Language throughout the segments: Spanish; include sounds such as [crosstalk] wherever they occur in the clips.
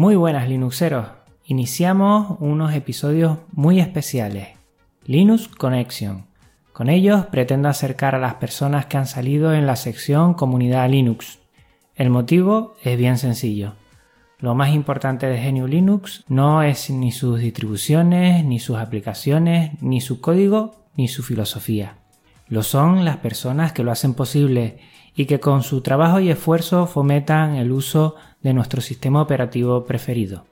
Muy buenas Linuxeros. Iniciamos unos episodios muy especiales. Linux Connection. Con ellos pretendo acercar a las personas que han salido en la sección Comunidad Linux. El motivo es bien sencillo. Lo más importante de GNU Linux no es ni sus distribuciones, ni sus aplicaciones, ni su código, ni su filosofía. Lo son las personas que lo hacen posible y que con su trabajo y esfuerzo fomentan el uso de nuestro sistema operativo preferido.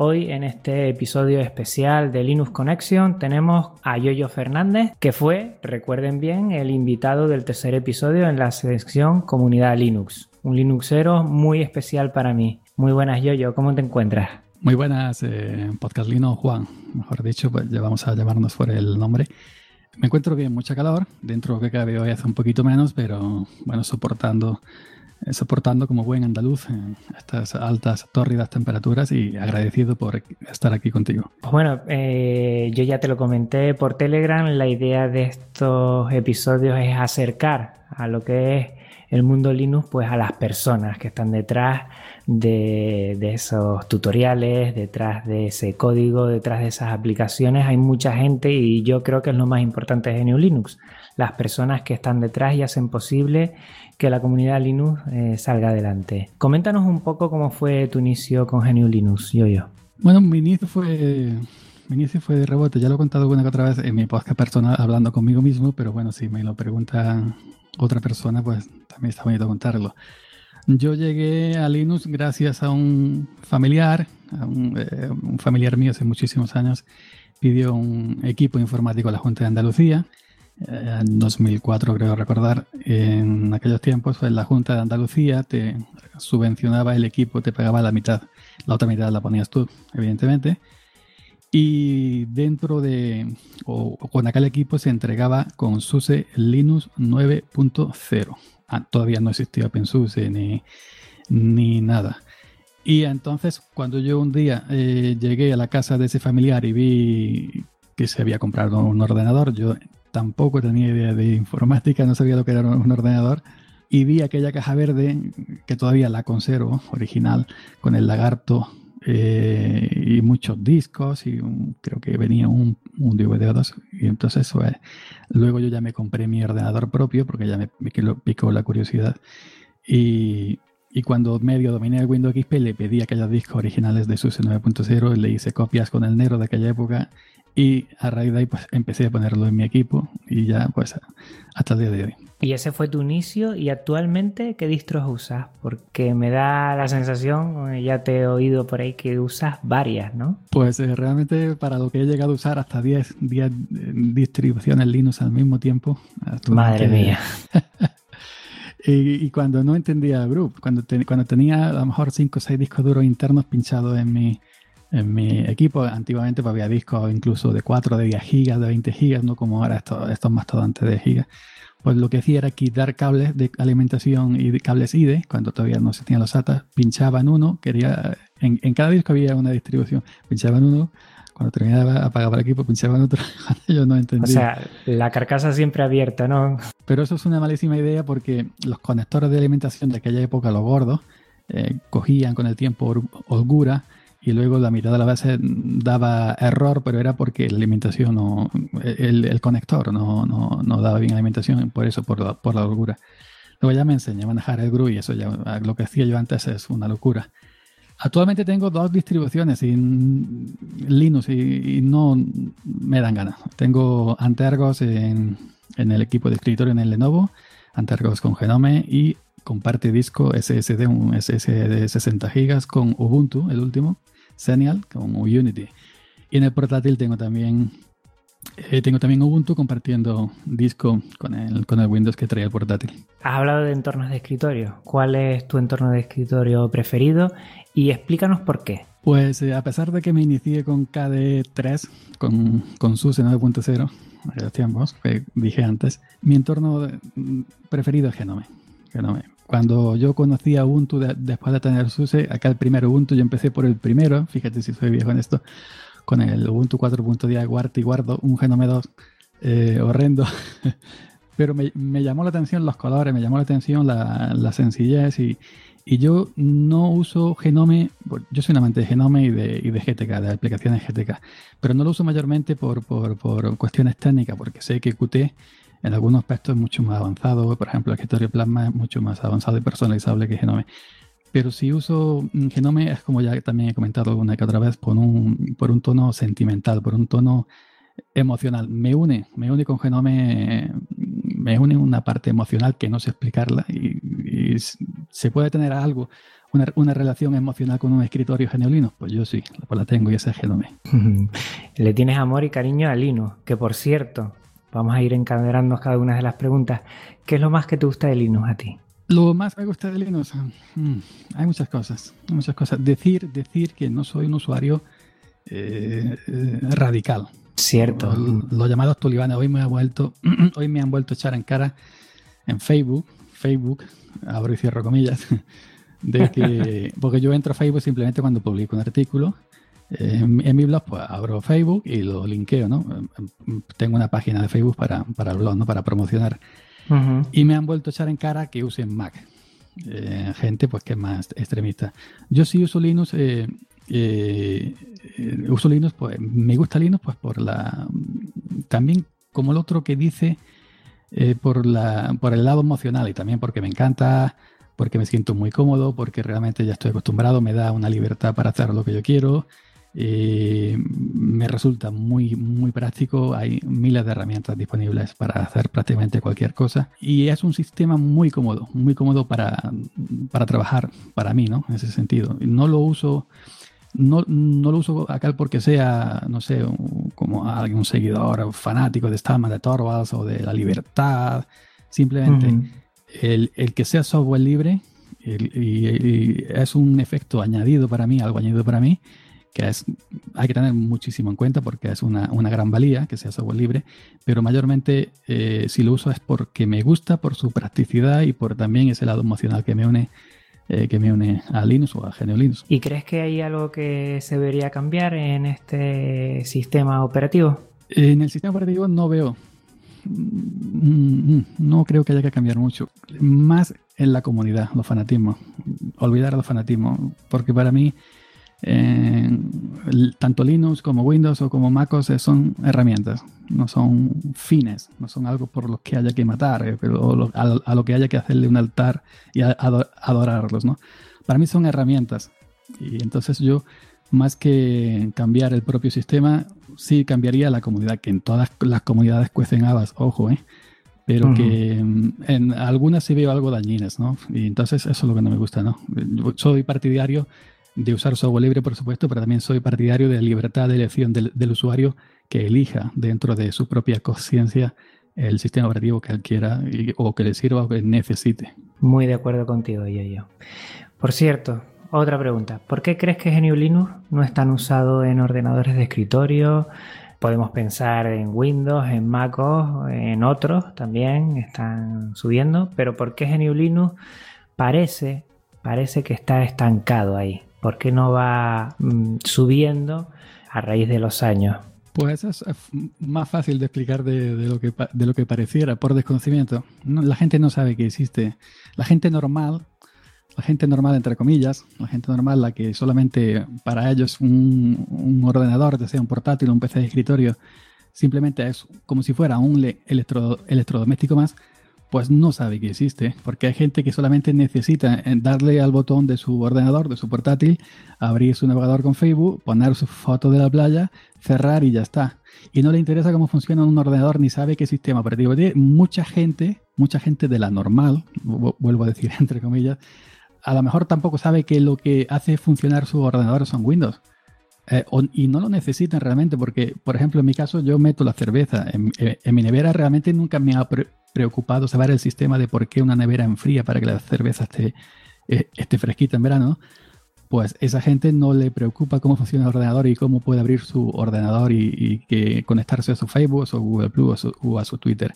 Hoy en este episodio especial de Linux Connection tenemos a Yoyo Fernández, que fue, recuerden bien, el invitado del tercer episodio en la sección Comunidad Linux. Un Linuxero muy especial para mí. Muy buenas, Yoyo, ¿cómo te encuentras? Muy buenas, eh, Podcast Linux Juan. Mejor dicho, pues vamos a llamarnos por el nombre. Me encuentro bien, mucha calor. Dentro que cabe hoy hace un poquito menos, pero bueno, soportando, eh, soportando como buen andaluz eh, estas altas, tórridas temperaturas y agradecido por estar aquí contigo. Pues bueno, eh, yo ya te lo comenté por Telegram. La idea de estos episodios es acercar a lo que es el mundo Linux pues a las personas que están detrás de, esos tutoriales, detrás de ese código, detrás de esas aplicaciones. Hay mucha gente y yo creo que es lo más importante de GNU Linux. Las personas que están detrás y hacen posible que la comunidad Linux eh, salga adelante. Coméntanos un poco cómo fue tu inicio con GNU Linux, yo yo. Bueno, mi inicio fue mi inicio fue de rebote, ya lo he contado alguna que otra vez en mi podcast personal hablando conmigo mismo, pero bueno, si me lo pregunta otra persona, pues también está bonito contarlo. Yo llegué a Linux gracias a un familiar, a un, eh, familiar mío hace muchísimos años, pidió un equipo informático a la Junta de Andalucía, eh, en 2004 creo recordar, en aquellos tiempos pues, la Junta de Andalucía te subvencionaba el equipo, te pagaba la mitad, la otra mitad la ponías tú, evidentemente, y dentro de, o, con aquel equipo se entregaba con SUSE Linux 9.0. Ah, todavía no existía OpenSUSE ni, ni nada. Y entonces cuando yo un día eh, llegué a la casa de ese familiar y vi que se había comprado un ordenador, yo tampoco tenía idea de informática, no sabía lo que era un ordenador, y vi aquella caja verde que todavía la conservo, original, con el lagarto eh, y muchos discos y creo que venía un, un DVD o dos y entonces pues, luego yo ya me compré mi ordenador propio porque ya me, me picó la curiosidad y, y, cuando medio dominé el Windows XP le pedí aquellos discos originales de SUSE 9.0 le hice copias con el negro de aquella época y a raíz de ahí pues empecé a ponerlo en mi equipo y ya pues hasta el día de hoy. Y ese fue tu inicio y actualmente ¿qué distros usas? Porque me da la sensación, eh, ya te he oído por ahí que usas varias, ¿no? Pues eh, realmente para lo que he llegado a usar hasta 10, 10 eh, distribuciones Linux al mismo tiempo. Madre mía. [laughs] y, cuando no entendía Group, cuando, cuando tenía a lo mejor 5 o 6 discos duros internos pinchados en mi, en mi equipo, antiguamente pues, había discos incluso de 4, de 10 gigas, de 20 gigas, no como ahora estos, estos mastodontes de gigas pues lo que hacía era quitar cables de alimentación y de cables IDE, cuando todavía no se tenían los SATA, pinchaban uno, quería, en, en, cada disco había una distribución, pinchaban uno, cuando terminaba apagaba el equipo, pinchaban otro, [laughs] yo no entendía. O sea, la carcasa siempre abierta, ¿no? Pero eso es una malísima idea porque los conectores de alimentación de aquella época, los gordos, eh, cogían con el tiempo holgura y luego la mitad de la base daba error, pero era porque la alimentación no, el, conector no, no, no, daba bien alimentación, por eso, por la, por la holgura. Luego ya me enseñé a manejar el GRU y eso ya, lo que hacía yo antes es una locura. Actualmente tengo dos distribuciones en Linux y, no me dan ganas. Tengo Antergos en, en, el equipo de escritorio en el Lenovo, Antergos con Genome y comparte disco SSD, un SSD de 60 GB con Ubuntu, el último, Senial con Unity. Y en el portátil tengo también eh, tengo también Ubuntu compartiendo disco con el, con el Windows que trae el portátil. Has hablado de entornos de escritorio. ¿Cuál es tu entorno de escritorio preferido? Y explícanos por qué. Pues eh, a pesar de que me inicié con KDE3, con, con SUSE 9.0, aquellos tiempos que dije antes, mi entorno mm, preferido es Genome. Genome. Cuando yo conocí a Ubuntu después de tener SUSE, acá el primer Ubuntu, yo empecé por el primero, fíjate si soy viejo en esto, con el Ubuntu 4.10 guardo y guardo un Genome 2 eh, horrendo. [laughs] Pero me, llamó la atención los colores, me llamó la atención la, sencillez y, y, yo no uso Genome yo soy un amante de Genome y de, y de GTK, de aplicaciones GTK, pero no lo uso mayormente por, por, por cuestiones técnicas, porque sé que Qt en algunos aspectos es mucho más avanzado. Por ejemplo, el escritorio Plasma es mucho más avanzado y personalizable que Genome. Pero si uso Genome es como ya también he comentado alguna que otra vez, por un, por un tono sentimental, por un tono emocional. Me une, me une con Genome, me une una parte emocional que no sé explicarla y, se puede tener algo, una, una, relación emocional con un escritorio geneolino. Pues yo sí, pues la tengo y ese es Genome. [laughs] Le tienes amor y cariño a Linux, que por cierto, vamos a ir encadenando cada una de las preguntas. ¿Qué es lo más que te gusta de Linux a ti? Lo más me gusta de Linux, mm, hay muchas cosas, muchas cosas. Decir, decir que no soy un usuario eh, eh, radical. Cierto. Los, llamados tulibanes hoy me ha vuelto, [clears throat] hoy me han vuelto a echar en cara en Facebook, Facebook, abro y cierro comillas, [laughs] de que porque yo entro a Facebook simplemente cuando publico un artículo. Eh, en, mi blog, pues abro Facebook y lo linkeo, ¿no? Tengo una página de Facebook para, para el blog, ¿no? Para promocionar y me han vuelto a echar en cara que usen Mac. Eh, gente pues que es más extremista. Yo sí uso Linux, eh, eh, uso Linux, pues me gusta Linux pues por la... También como el otro que dice, por, la, por el lado emocional y también porque me encanta, porque me siento muy cómodo, porque realmente ya estoy acostumbrado, me da una libertad para hacer lo que yo quiero. Eh, me resulta muy, muy práctico. Hay miles de herramientas disponibles para hacer prácticamente cualquier cosa. Y es un sistema muy cómodo, muy cómodo para, para trabajar, para mí, ¿no? En ese sentido. No lo uso. No, no, lo uso acá porque sea, no sé, como algún seguidor fanático de Stallman, de Torvalds o de la libertad. Simplemente el, el, que sea software libre y, es un efecto añadido para mí, algo añadido para mí, que es, hay que tener muchísimo en cuenta porque es una, una gran valía que sea software libre, pero mayormente eh, si lo uso es porque me gusta, por su practicidad y por también ese lado emocional que me une eh, que me une a Linux o a GNU Linux. ¿Y crees que hay algo que se debería cambiar en este sistema operativo? En el sistema operativo no veo, mm, mm, no creo que haya que cambiar mucho. Más en la comunidad, los fanatismos. Olvidar los fanatismos, porque para mí tanto Linux como Windows o como MacOS son herramientas, no son fines, no son algo por lo que haya que matar, eh, pero a, lo que haya que hacerle un altar y adorarlos. ¿no? Para mí son herramientas. Y entonces yo, más que cambiar el propio sistema, sí cambiaría la comunidad, que en todas las comunidades cuecen habas, ojo, ¿eh? pero que mm, en algunas sí veo algo dañinas, ¿no? Y entonces eso es lo que no me gusta, ¿no? Yo soy partidario de usar software libre, por supuesto, pero también soy partidario de la libertad de elección del, usuario que elija dentro de su propia conciencia el sistema operativo que él quiera o que le sirva o que necesite. Muy de acuerdo contigo, yo. Por cierto, otra pregunta. ¿Por qué crees que GNU Linux no es tan usado en ordenadores de escritorio? Podemos pensar en Windows, en MacOS, en otros también están subiendo, pero ¿por qué GNU Linux parece, parece que está estancado ahí? ¿Por qué no va mm, subiendo a raíz de los años? Pues eso es más fácil de explicar de, lo, que, de lo que pareciera, por desconocimiento. la gente no sabe que existe. La gente normal, la gente normal entre comillas, la gente normal, la que solamente para ellos un, ordenador, ya sea un portátil o un PC de escritorio, simplemente es como si fuera un electro, electrodoméstico más, pues no sabe que existe, porque hay gente que solamente necesita eh, darle al botón de su ordenador, de su portátil, abrir su navegador con Facebook, poner su foto de la playa, cerrar y ya está. Y no le interesa cómo funciona un ordenador ni sabe qué sistema operativo tiene. Mucha gente, mucha gente de la normal, vuelvo a decir [laughs] entre comillas, a lo mejor tampoco sabe que lo que hace funcionar su ordenador son Windows. Eh, y no lo necesitan realmente, porque, por ejemplo, en mi caso, yo meto la cerveza. En, en mi nevera realmente nunca me ha preocupado saber el sistema de por qué una nevera enfría para que la cerveza esté, eh, esté fresquita en verano, pues esa gente no le preocupa cómo funciona el ordenador y cómo puede abrir su ordenador y, que conectarse a su Facebook, a su Google Plus o, a su Twitter.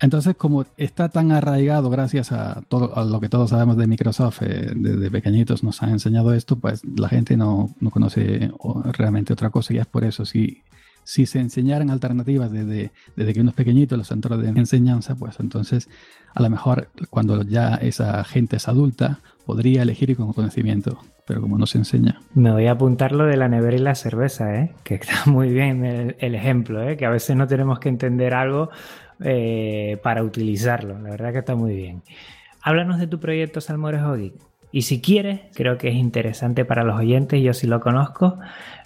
Entonces, como está tan arraigado gracias a todo a lo que todos sabemos de Microsoft, eh, desde pequeñitos nos han enseñado esto, pues la gente no, no conoce realmente otra cosa y es por eso. Si, si se enseñaran alternativas desde, desde que uno es pequeñito, los centros de enseñanza, pues entonces a lo mejor cuando ya esa gente es adulta, podría elegir con conocimiento, pero como no se enseña. Me voy a apuntar lo de la nevera y la cerveza, ¿eh? que está [laughs] muy bien el, ejemplo, ¿eh? que a veces no tenemos que entender algo eh, para utilizarlo, la verdad que está muy bien. Háblanos de tu proyecto Salmorejo Geek. Y si quieres, creo que es interesante para los oyentes, yo sí lo conozco,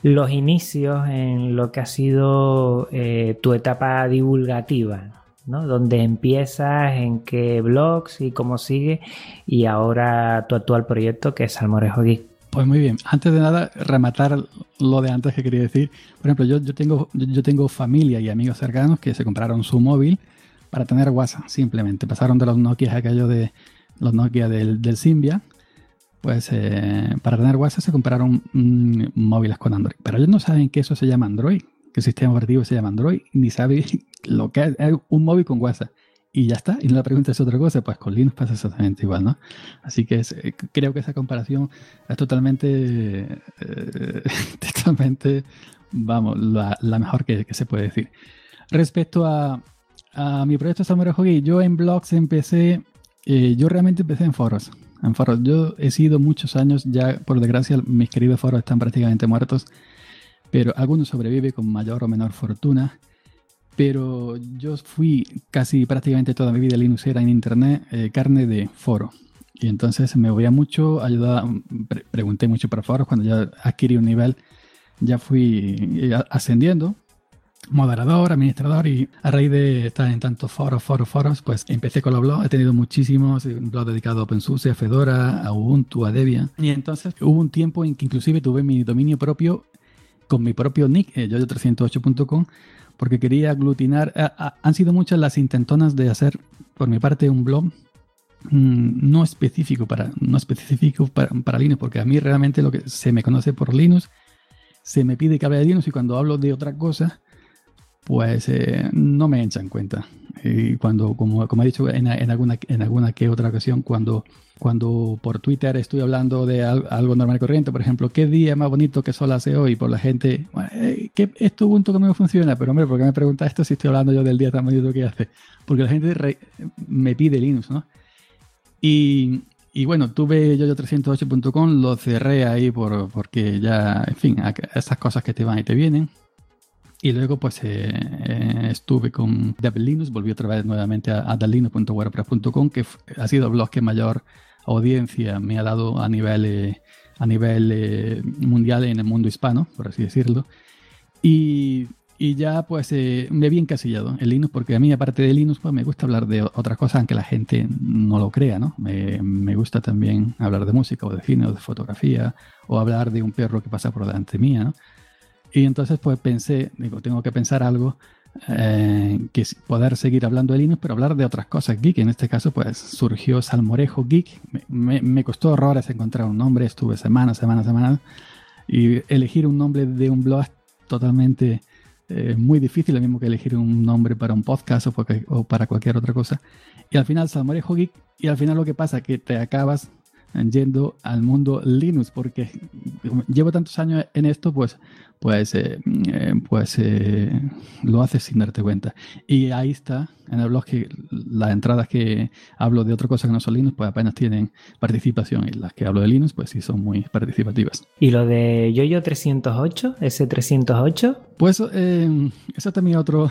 los inicios en lo que ha sido eh, tu etapa divulgativa, ¿no? Donde empiezas, en qué blogs y cómo sigue, y ahora tu actual proyecto que es Salmorejo Geek. Pues muy bien, antes de nada, rematar lo de antes que quería decir. Por ejemplo, yo, yo, tengo, yo tengo familia y amigos cercanos que se compraron su móvil para tener WhatsApp, simplemente. Pasaron de los Nokia aquellos de los Nokia del, del pues eh, para tener WhatsApp se compraron móviles con Android. Pero ellos no saben que eso se llama Android, que el sistema operativo se llama Android, ni saben [laughs] lo que es, un móvil con WhatsApp. Y ya está. Y no le preguntas otra cosa, pues con Linux pasa exactamente igual, ¿no? Así que eh, creo que esa comparación es totalmente, eh, [laughs] totalmente, vamos, la, mejor que, se puede decir. Respecto a, a mi proyecto Samurai Hockey, yo en blogs empecé, yo realmente empecé en foros en. Yo he sido muchos años, ya por desgracia mis queridos foros están prácticamente muertos, pero algunos sobreviven con mayor o menor fortuna. Pero yo fui casi prácticamente toda mi vida linuxera en internet, eh, carne de foro. Y entonces me voy a mucho, ayudaba, pregunté mucho para foros. Cuando ya adquirí un nivel, ya fui eh, ascendiendo moderador, administrador y a raíz de estar en tantos foros, foros, foros, pues empecé con los blogs. He tenido muchísimos blogs dedicados a OpenSUSE, a Fedora, a Ubuntu, a Debian. Y entonces hubo un tiempo en que inclusive tuve mi dominio propio con mi propio nick, eh, yoyo308.com, porque quería aglutinar. han sido muchas las intentonas de hacer por mi parte un blog mm, no específico para no específico para, para, Linux, porque a mí realmente lo que se me conoce por Linux se me pide que hable de Linux y cuando hablo de otra cosa pues eh, no me echan cuenta. Y cuando, como, como he dicho en, alguna, en alguna que otra ocasión, cuando, cuando por Twitter estoy hablando de algo, normal y corriente, por ejemplo, ¿qué día más bonito que sol hace hoy? Por la gente, ¿qué, esto Ubuntu que no funciona, pero hombre, ¿por qué me pregunta esto si estoy hablando yo del día tan bonito que hace? Porque la gente me pide Linux, ¿no? Y, y bueno, tuve yoyo308.com, lo cerré ahí por, porque ya, en fin, esas cosas que te van y te vienen. Y luego pues eh, eh, estuve con Devil Linux, volví otra vez nuevamente a, a que ha sido el blog que mayor audiencia me ha dado a nivel, eh, a nivel mundial en el mundo hispano, por así decirlo. Y, y ya pues me vi encasillado en Linux, porque a mí aparte de Linux pues me gusta hablar de otras cosas, aunque la gente no lo crea, ¿no? Me, me gusta también hablar de música o de cine o de fotografía, o hablar de un perro que pasa por delante mía, ¿no? Y entonces pues pensé, digo, tengo que pensar algo eh, que poder seguir hablando de Linux, pero hablar de otras cosas geek. En este caso pues surgió Salmorejo Geek. Me, costó horrores encontrar un nombre, estuve semanas, semanas, semanas. Y elegir un nombre de un blog totalmente eh, muy difícil, lo mismo que elegir un nombre para un podcast o, o para cualquier otra cosa. Y al final Salmorejo Geek, y al final lo que pasa es que te acabas yendo al mundo Linux, porque llevo tantos años en esto, pues, pues, eh, eh, pues eh, lo haces sin darte cuenta. Y ahí está, en el blog, que las entradas que hablo de otra cosa que no son Linux, pues apenas tienen participación, y las que hablo de Linux, pues sí son muy participativas. ¿Y lo de YoYo 308, ese 308? Pues eso también otro...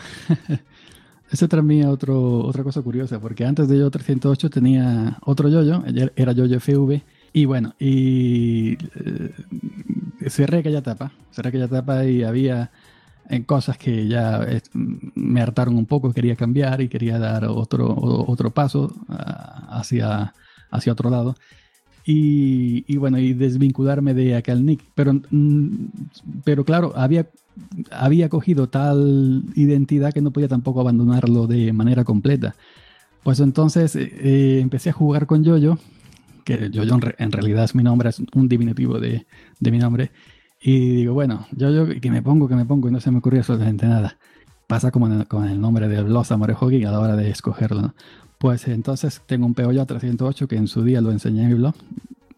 Eso también otro, otra cosa curiosa, porque antes de yo 308 tenía otro yoyo, era yoyo FV, y bueno, y eh, cerré aquella etapa, cerré aquella etapa y había en cosas que ya me hartaron un poco, quería cambiar y quería dar otro, otro paso ah, hacia, hacia otro lado. Y, y, bueno, y desvincularme de aquel nick. Pero, mm, pero claro, había había cogido tal identidad que no podía tampoco abandonarlo de manera completa. Pues entonces eh, eh, empecé a jugar con Yoyo, que Yoyo en, realidad es mi nombre, es un diminutivo de, de mi nombre. Y digo, bueno, Yoyo, que me pongo, que me pongo, y no se me ocurrió absolutamente nada. Pasa como con el nombre de Bloss Amorejogi a la hora de escogerlo. Pues entonces tengo un POYA 308 que en su día lo enseñé en mi blog.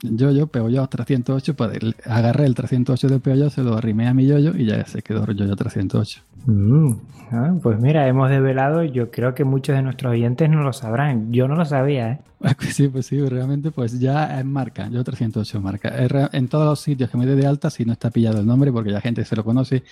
yo-yo, yo 308, pues agarré el 308 del yo se lo arrimé a mi yo-yo y ya se quedó yo-yo 308. Mm, ah, pues mira, hemos develado, yo creo que muchos de nuestros oyentes no lo sabrán, yo no lo sabía, ¿eh? [laughs] Pues sí, pues sí, realmente pues ya es marca, yo 308 marca. En todos los sitios que me dé de alta, si no está pillado el nombre, porque la gente se lo conoce,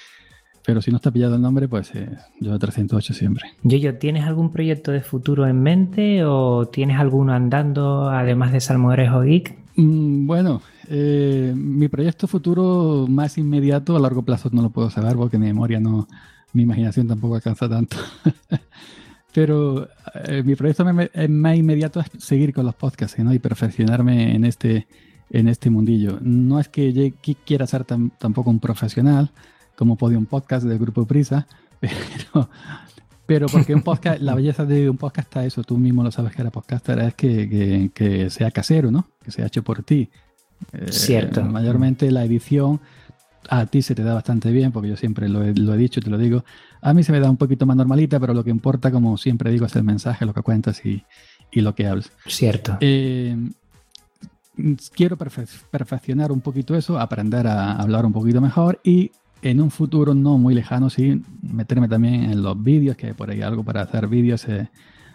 pero si no está pillado el nombre, pues eh, yo 308 siempre. Yoyo, ¿tienes algún proyecto de futuro en mente o tienes alguno andando además de Salmorejo Geek? Mm, bueno, eh, mi proyecto futuro más inmediato a largo plazo no lo puedo saber porque mi memoria no, mi imaginación tampoco alcanza tanto. [laughs] Pero eh, mi proyecto más inmediato es seguir con los podcasts ¿no? y perfeccionarme en este, en este mundillo. No es que yo quiera ser tampoco un profesional, como Podium Podcast del Grupo Prisa, [laughs] pero, pero porque un podcast, la belleza de un podcast está eso, tú mismo lo sabes que era podcaster, es que, que, sea casero, ¿no? Que sea hecho por ti. Eh, Cierto. mayormente la edición a ti se te da bastante bien, porque yo siempre lo he, lo he dicho y te lo digo. A mí se me da un poquito más normalita, pero lo que importa, como siempre digo, es el mensaje, lo que cuentas y, y lo que hablas. Cierto. Eh, quiero perfeccionar un poquito eso, aprender a hablar un poquito mejor y en un futuro no muy lejano, sí, meterme también en los vídeos, que por ahí algo para hacer vídeos eh,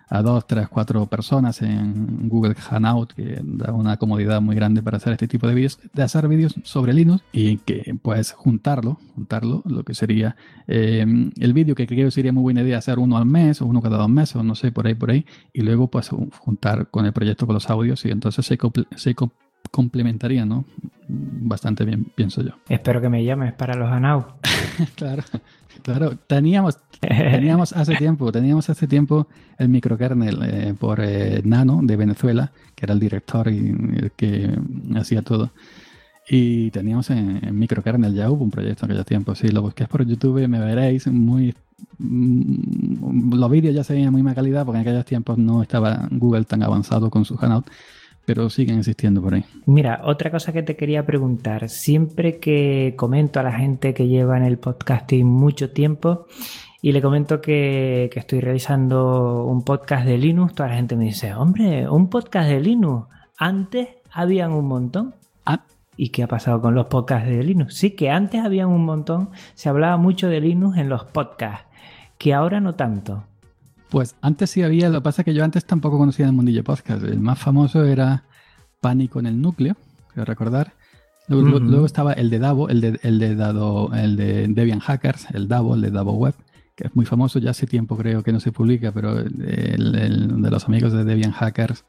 a dos, tres, cuatro personas en Google Hangout, que da una comodidad muy grande para hacer este tipo de vídeos, de hacer vídeos sobre Linux y que puedes juntarlo, juntarlo, lo que sería em, el vídeo que creo sería muy buena idea hacer uno al mes o uno cada dos meses o no sé, por ahí, por ahí, y luego pues juntar con el proyecto con los audios y entonces se, se complementaría, ¿no? Bastante bien, pienso yo. [laughs] Espero que me llames para los Anau. claro, claro. Teníamos, [laughs] teníamos hace tiempo, teníamos hace tiempo el microkernel eh, por eh, Nano de Venezuela, que era el director y el que hacía todo. Y teníamos en, microkernel, ya hubo un proyecto en aquellos tiempos. Si lo busquéis por YouTube me veréis muy... Mm, los vídeos ya se veían muy mala calidad porque en aquellos tiempos no estaba Google tan avanzado con su Hangout pero siguen existiendo por ahí. Mira, otra cosa que te quería preguntar, siempre que comento a la gente que lleva en el podcasting mucho tiempo y le comento que, estoy realizando un podcast de Linux, toda la gente me dice, hombre, un podcast de Linux, antes habían un montón. Ah. ¿Y qué ha pasado con los podcasts de Linux? Sí, que antes habían un montón, se hablaba mucho de Linux en los podcasts, que ahora no tanto. Pues antes sí había, lo que pasa es que yo antes tampoco conocía el mundillo podcast. El más famoso era Pánico en el núcleo, quiero recordar. Luego, estaba el de Davo, el de, el de, Dado, el de Debian Hackers, el Davo, el de Davo Web, que es muy famoso, ya hace tiempo creo que no se publica, pero el, de los amigos de Debian Hackers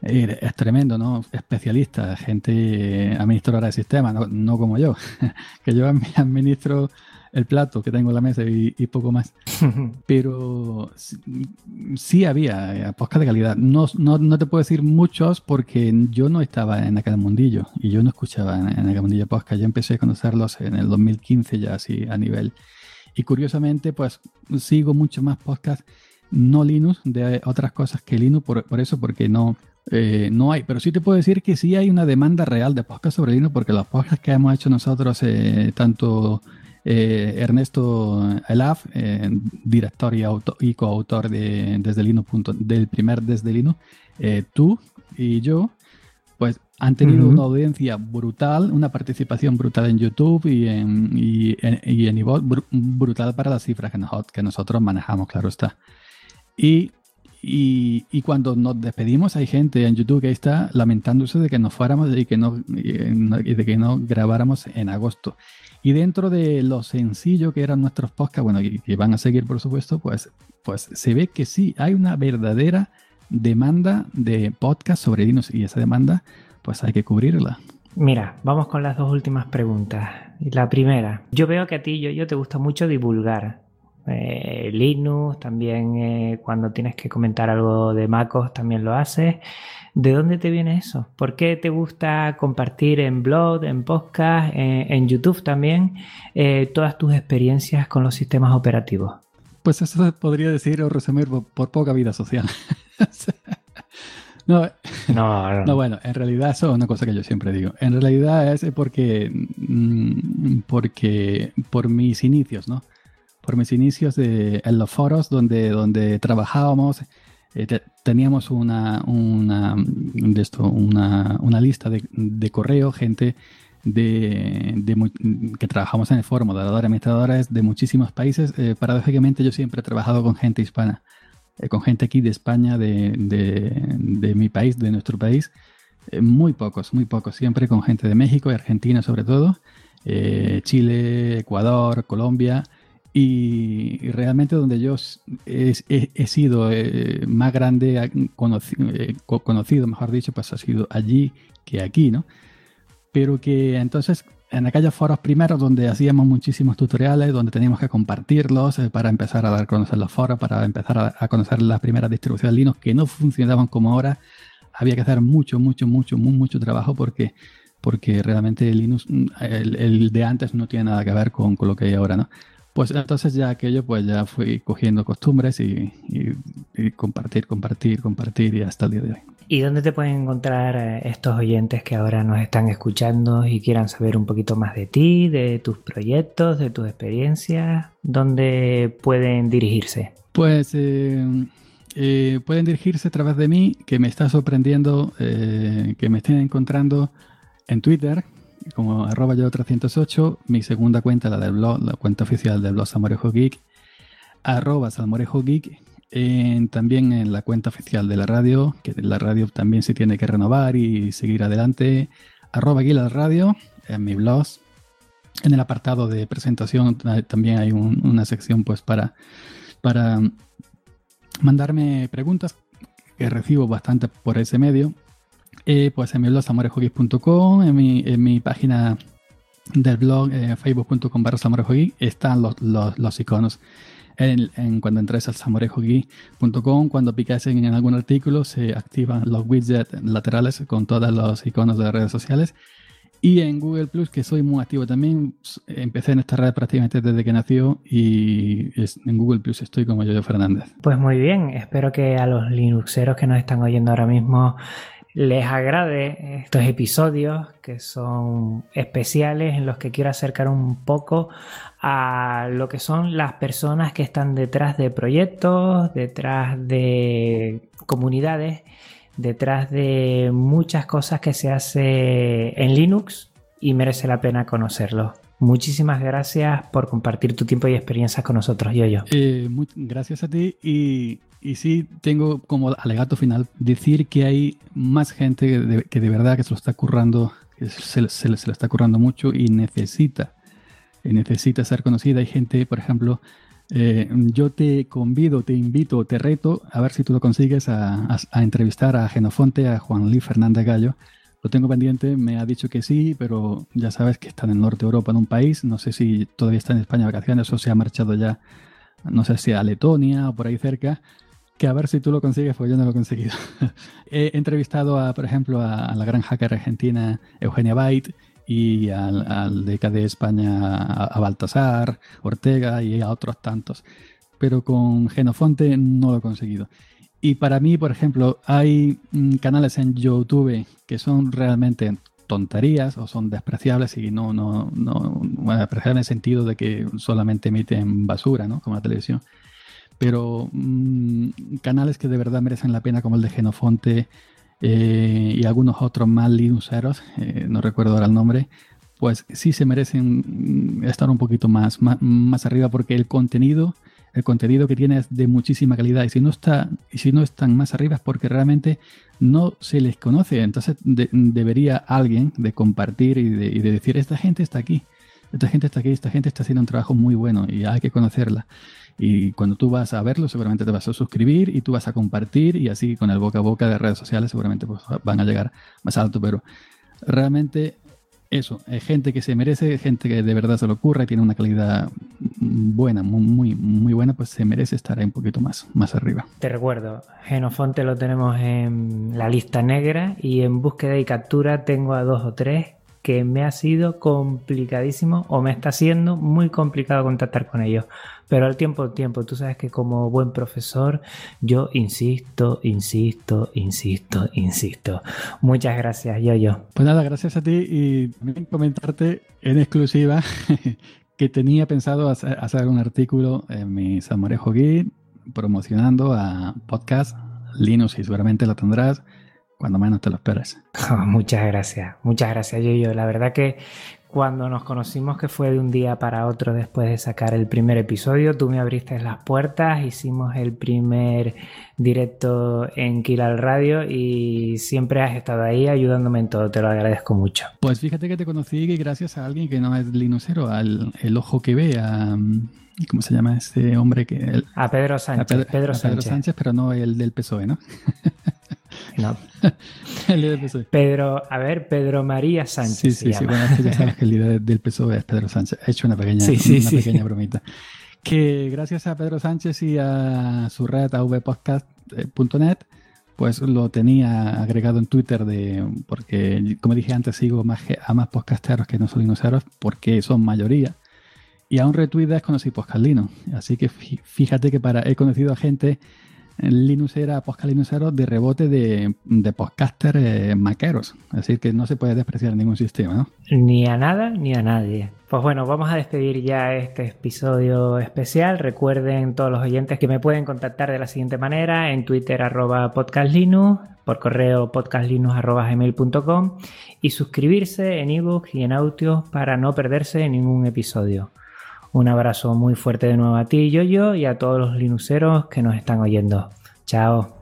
eh, es tremendo, ¿no? Especialista, gente administradora de sistemas, no, no como yo, [laughs] que yo administro el plato que tengo en la mesa y, poco más. [laughs] Pero sí, había eh, podcast de calidad. No, no, te puedo decir muchos porque yo no estaba en aquel mundillo y yo no escuchaba en, en aquel mundillo podcast. Yo empecé a conocerlos en el 2015 ya así a nivel. Y curiosamente, pues sigo mucho más podcast no Linux de otras cosas que Linux por, por eso, porque no, eh, no hay. Pero sí te puedo decir que sí hay una demanda real de podcast sobre Linux porque los podcasts que hemos hecho nosotros, eh, tanto eh, Ernesto Elaf, eh, director y, coautor de Desde Linux. del primer Desde Linux, eh, tú y yo, pues han tenido una audiencia brutal, una participación brutal en YouTube y en, y, en, brutal para las cifras que, que nosotros manejamos, claro está. Y y, cuando nos despedimos hay gente en YouTube que está lamentándose de que nos fuéramos y que no, y de que no grabáramos en agosto. Y dentro de lo sencillo que eran nuestros podcasts, bueno, y que van a seguir por supuesto, pues, pues se ve que sí, hay una verdadera demanda de podcast sobre Linux y esa demanda pues hay que cubrirla. Mira, vamos con las dos últimas preguntas. La primera, yo veo que a ti, yo, yo te gusta mucho divulgar. Eh, Linux, también eh, cuando tienes que comentar algo de MacOS también lo haces. ¿De dónde te viene eso? ¿Por qué te gusta compartir en blog, en podcast, en, YouTube también eh, todas tus experiencias con los sistemas operativos? Pues eso podría decir o resumir por, poca vida social. [laughs] no, [laughs] no, no, bueno, en realidad eso es una cosa que yo siempre digo. En realidad es porque, mm, porque por mis inicios, ¿no? Por mis inicios de, en los foros donde, donde trabajábamos teníamos una, una, de esto, una, una lista de, de correo, gente de, que trabajamos en el foro, moderadores, administradores de muchísimos países. Eh, paradójicamente yo siempre he trabajado con gente hispana, eh, con gente aquí de España, de, de, mi país, de nuestro país. Eh, muy pocos, muy pocos, siempre con gente de México y Argentina sobre todo, Chile, Ecuador, Colombia. Y, realmente donde yo he, he, sido más grande, conocido, conocido, mejor dicho, pues ha sido allí que aquí, ¿no? pero que entonces en aquellos foros primeros donde hacíamos muchísimos tutoriales, donde teníamos que compartirlos eh, para empezar a dar a conocer los foros, para empezar a, conocer las primeras distribuciones Linux que no funcionaban como ahora, había que hacer mucho, mucho, mucho, mucho trabajo porque, porque realmente Linux, mm, el, el, de antes no tiene nada que ver con, con lo que hay ahora, ¿no? Pues entonces ya aquello, pues ya fui cogiendo costumbres y, compartir, compartir, compartir y hasta el día de hoy. ¿Y dónde te pueden encontrar eh, estos oyentes que ahora nos están escuchando y quieran saber un poquito más de ti, de tus proyectos, de tus experiencias? ¿Dónde pueden dirigirse? Pues eh, eh, pueden dirigirse a través de mí, que me está sorprendiendo que me estén encontrando en Twitter, como arroba yo 308, mi segunda cuenta, la del blog, la cuenta oficial del blog Salmorejo Geek, arroba Salmorejo Geek, también en la cuenta oficial de la radio, que la radio también se tiene que renovar y seguir adelante, arroba Guila Radio, en mi blog. En el apartado de presentación también hay una sección pues para, para mandarme preguntas que recibo bastante por ese medio eh, pues en mi blog samorejogui.com, en mi, en mi página del blog eh, facebook.com barra están los, los, los iconos. En, en, cuando entres al samorejogui.com, cuando picas en, en, algún artículo, se activan los widgets laterales con todos los iconos de redes sociales. Y en Google Plus, que soy muy activo también, empecé en esta red prácticamente desde que nació y en Google Plus estoy como yo, Fernández. Pues muy bien, espero que a los Linuxeros que nos están oyendo ahora mismo les agrade estos episodios que son especiales en los que quiero acercar un poco a lo que son las personas que están detrás de proyectos, detrás de comunidades, detrás de muchas cosas que se hace en Linux y merece la pena conocerlo. Muchísimas gracias por compartir tu tiempo y experiencias con nosotros, yo yo. Eh, gracias a ti y y sí tengo como alegato final decir que hay más gente que de verdad que se lo está currando, que se, se, lo está currando mucho y necesita, necesita ser conocida. Hay gente, por ejemplo, eh, yo te convido, te invito, te reto a ver si tú lo consigues a, a, entrevistar a Genofonte, a Juan Luis Fernández Gallo. Lo tengo pendiente, me ha dicho que sí, pero ya sabes que está en el norte de Europa, en un país. No sé si todavía está en España de vacaciones o se ha marchado ya, no sé si a Letonia o por ahí cerca que a ver si tú lo consigues, porque yo no lo he conseguido. [laughs] he entrevistado, a, por ejemplo, a, la gran hacker argentina Eugenia Bait y al, al de España a, Baltasar, Ortega y a otros tantos. Pero con Genofonte no lo he conseguido. Y para mí, por ejemplo, hay mm, canales en YouTube que son realmente tonterías o son despreciables y no, no, no, bueno, despreciables en el sentido de que solamente emiten basura, ¿no? Como la televisión pero mm, canales que de verdad merecen la pena como el de Genofonte eh, y algunos otros más Linuxeros, eh, no recuerdo ahora el nombre, pues sí se merecen mm, estar un poquito más, más, arriba porque el contenido, el contenido que tiene es de muchísima calidad y si no está y si no están más arriba es porque realmente no se les conoce. Entonces debería alguien de compartir y de, y de decir esta gente está aquí, esta gente está aquí, esta gente está haciendo un trabajo muy bueno y hay que conocerla. Y cuando tú vas a verlo, seguramente te vas a suscribir y tú vas a compartir y así con el boca a boca de redes sociales seguramente pues, van a llegar más alto. Pero realmente eso, es gente que se merece, gente que de verdad se lo ocurre, tiene una calidad buena, muy, muy, buena, pues se merece estar ahí un poquito más, más arriba. Te recuerdo, Genofonte lo tenemos en la lista negra y en búsqueda y captura tengo a dos o tres que me ha sido complicadísimo o me está siendo muy complicado contactar con ellos. Pero al tiempo, tiempo, tú sabes que como buen profesor, yo insisto, insisto, insisto, insisto. Muchas gracias, yo, yo. Pues nada, gracias a ti y también comentarte en exclusiva [laughs] que tenía pensado hacer un artículo en mi Salmorejo Guide promocionando a podcast Linux y seguramente lo tendrás cuando menos te lo esperes. [laughs] muchas gracias, muchas gracias, yo. La verdad que cuando nos conocimos, que fue de un día para otro después de sacar el primer episodio, tú me abriste las puertas, hicimos el primer directo en Kiral Radio y siempre has estado ahí ayudándome en todo, te lo agradezco mucho. Pues fíjate que te conocí gracias a alguien que no es linucero, al el ojo que ve, a... ¿Cómo se llama ese hombre que...? a Pedro Sánchez. Pedro, Sánchez. pero no el del PSOE, ¿no? [laughs] No. [laughs] Pedro, a ver, Pedro María Sánchez. Sí, sí, sí. Bueno, ya sabes que el líder del [laughs] PSOE es Pedro Sánchez. He hecho una pequeña, una pequeña bromita. Que gracias a Pedro Sánchez y a su red avpodcast.net, pues lo tenía agregado en Twitter de porque, como dije antes, sigo más a más podcasteros que no son dinosaurios porque son mayoría. Y a un retweet es conocí Podcastlino. Así que fíjate que para he conocido a gente Linux era Posca de rebote de, de podcaster eh, maqueros. Decir, que no se puede despreciar ningún sistema, ¿no? Ni a nada ni a nadie. Pues bueno, vamos a despedir ya este episodio especial. Recuerden todos los oyentes que me pueden contactar de la siguiente manera en Twitter arroba podcastlinux, por correo podcastlinux y suscribirse en ebook y en audio para no perderse ningún episodio. Un abrazo muy fuerte de nuevo a ti, yo y a todos los linuceros que nos están oyendo. Chao.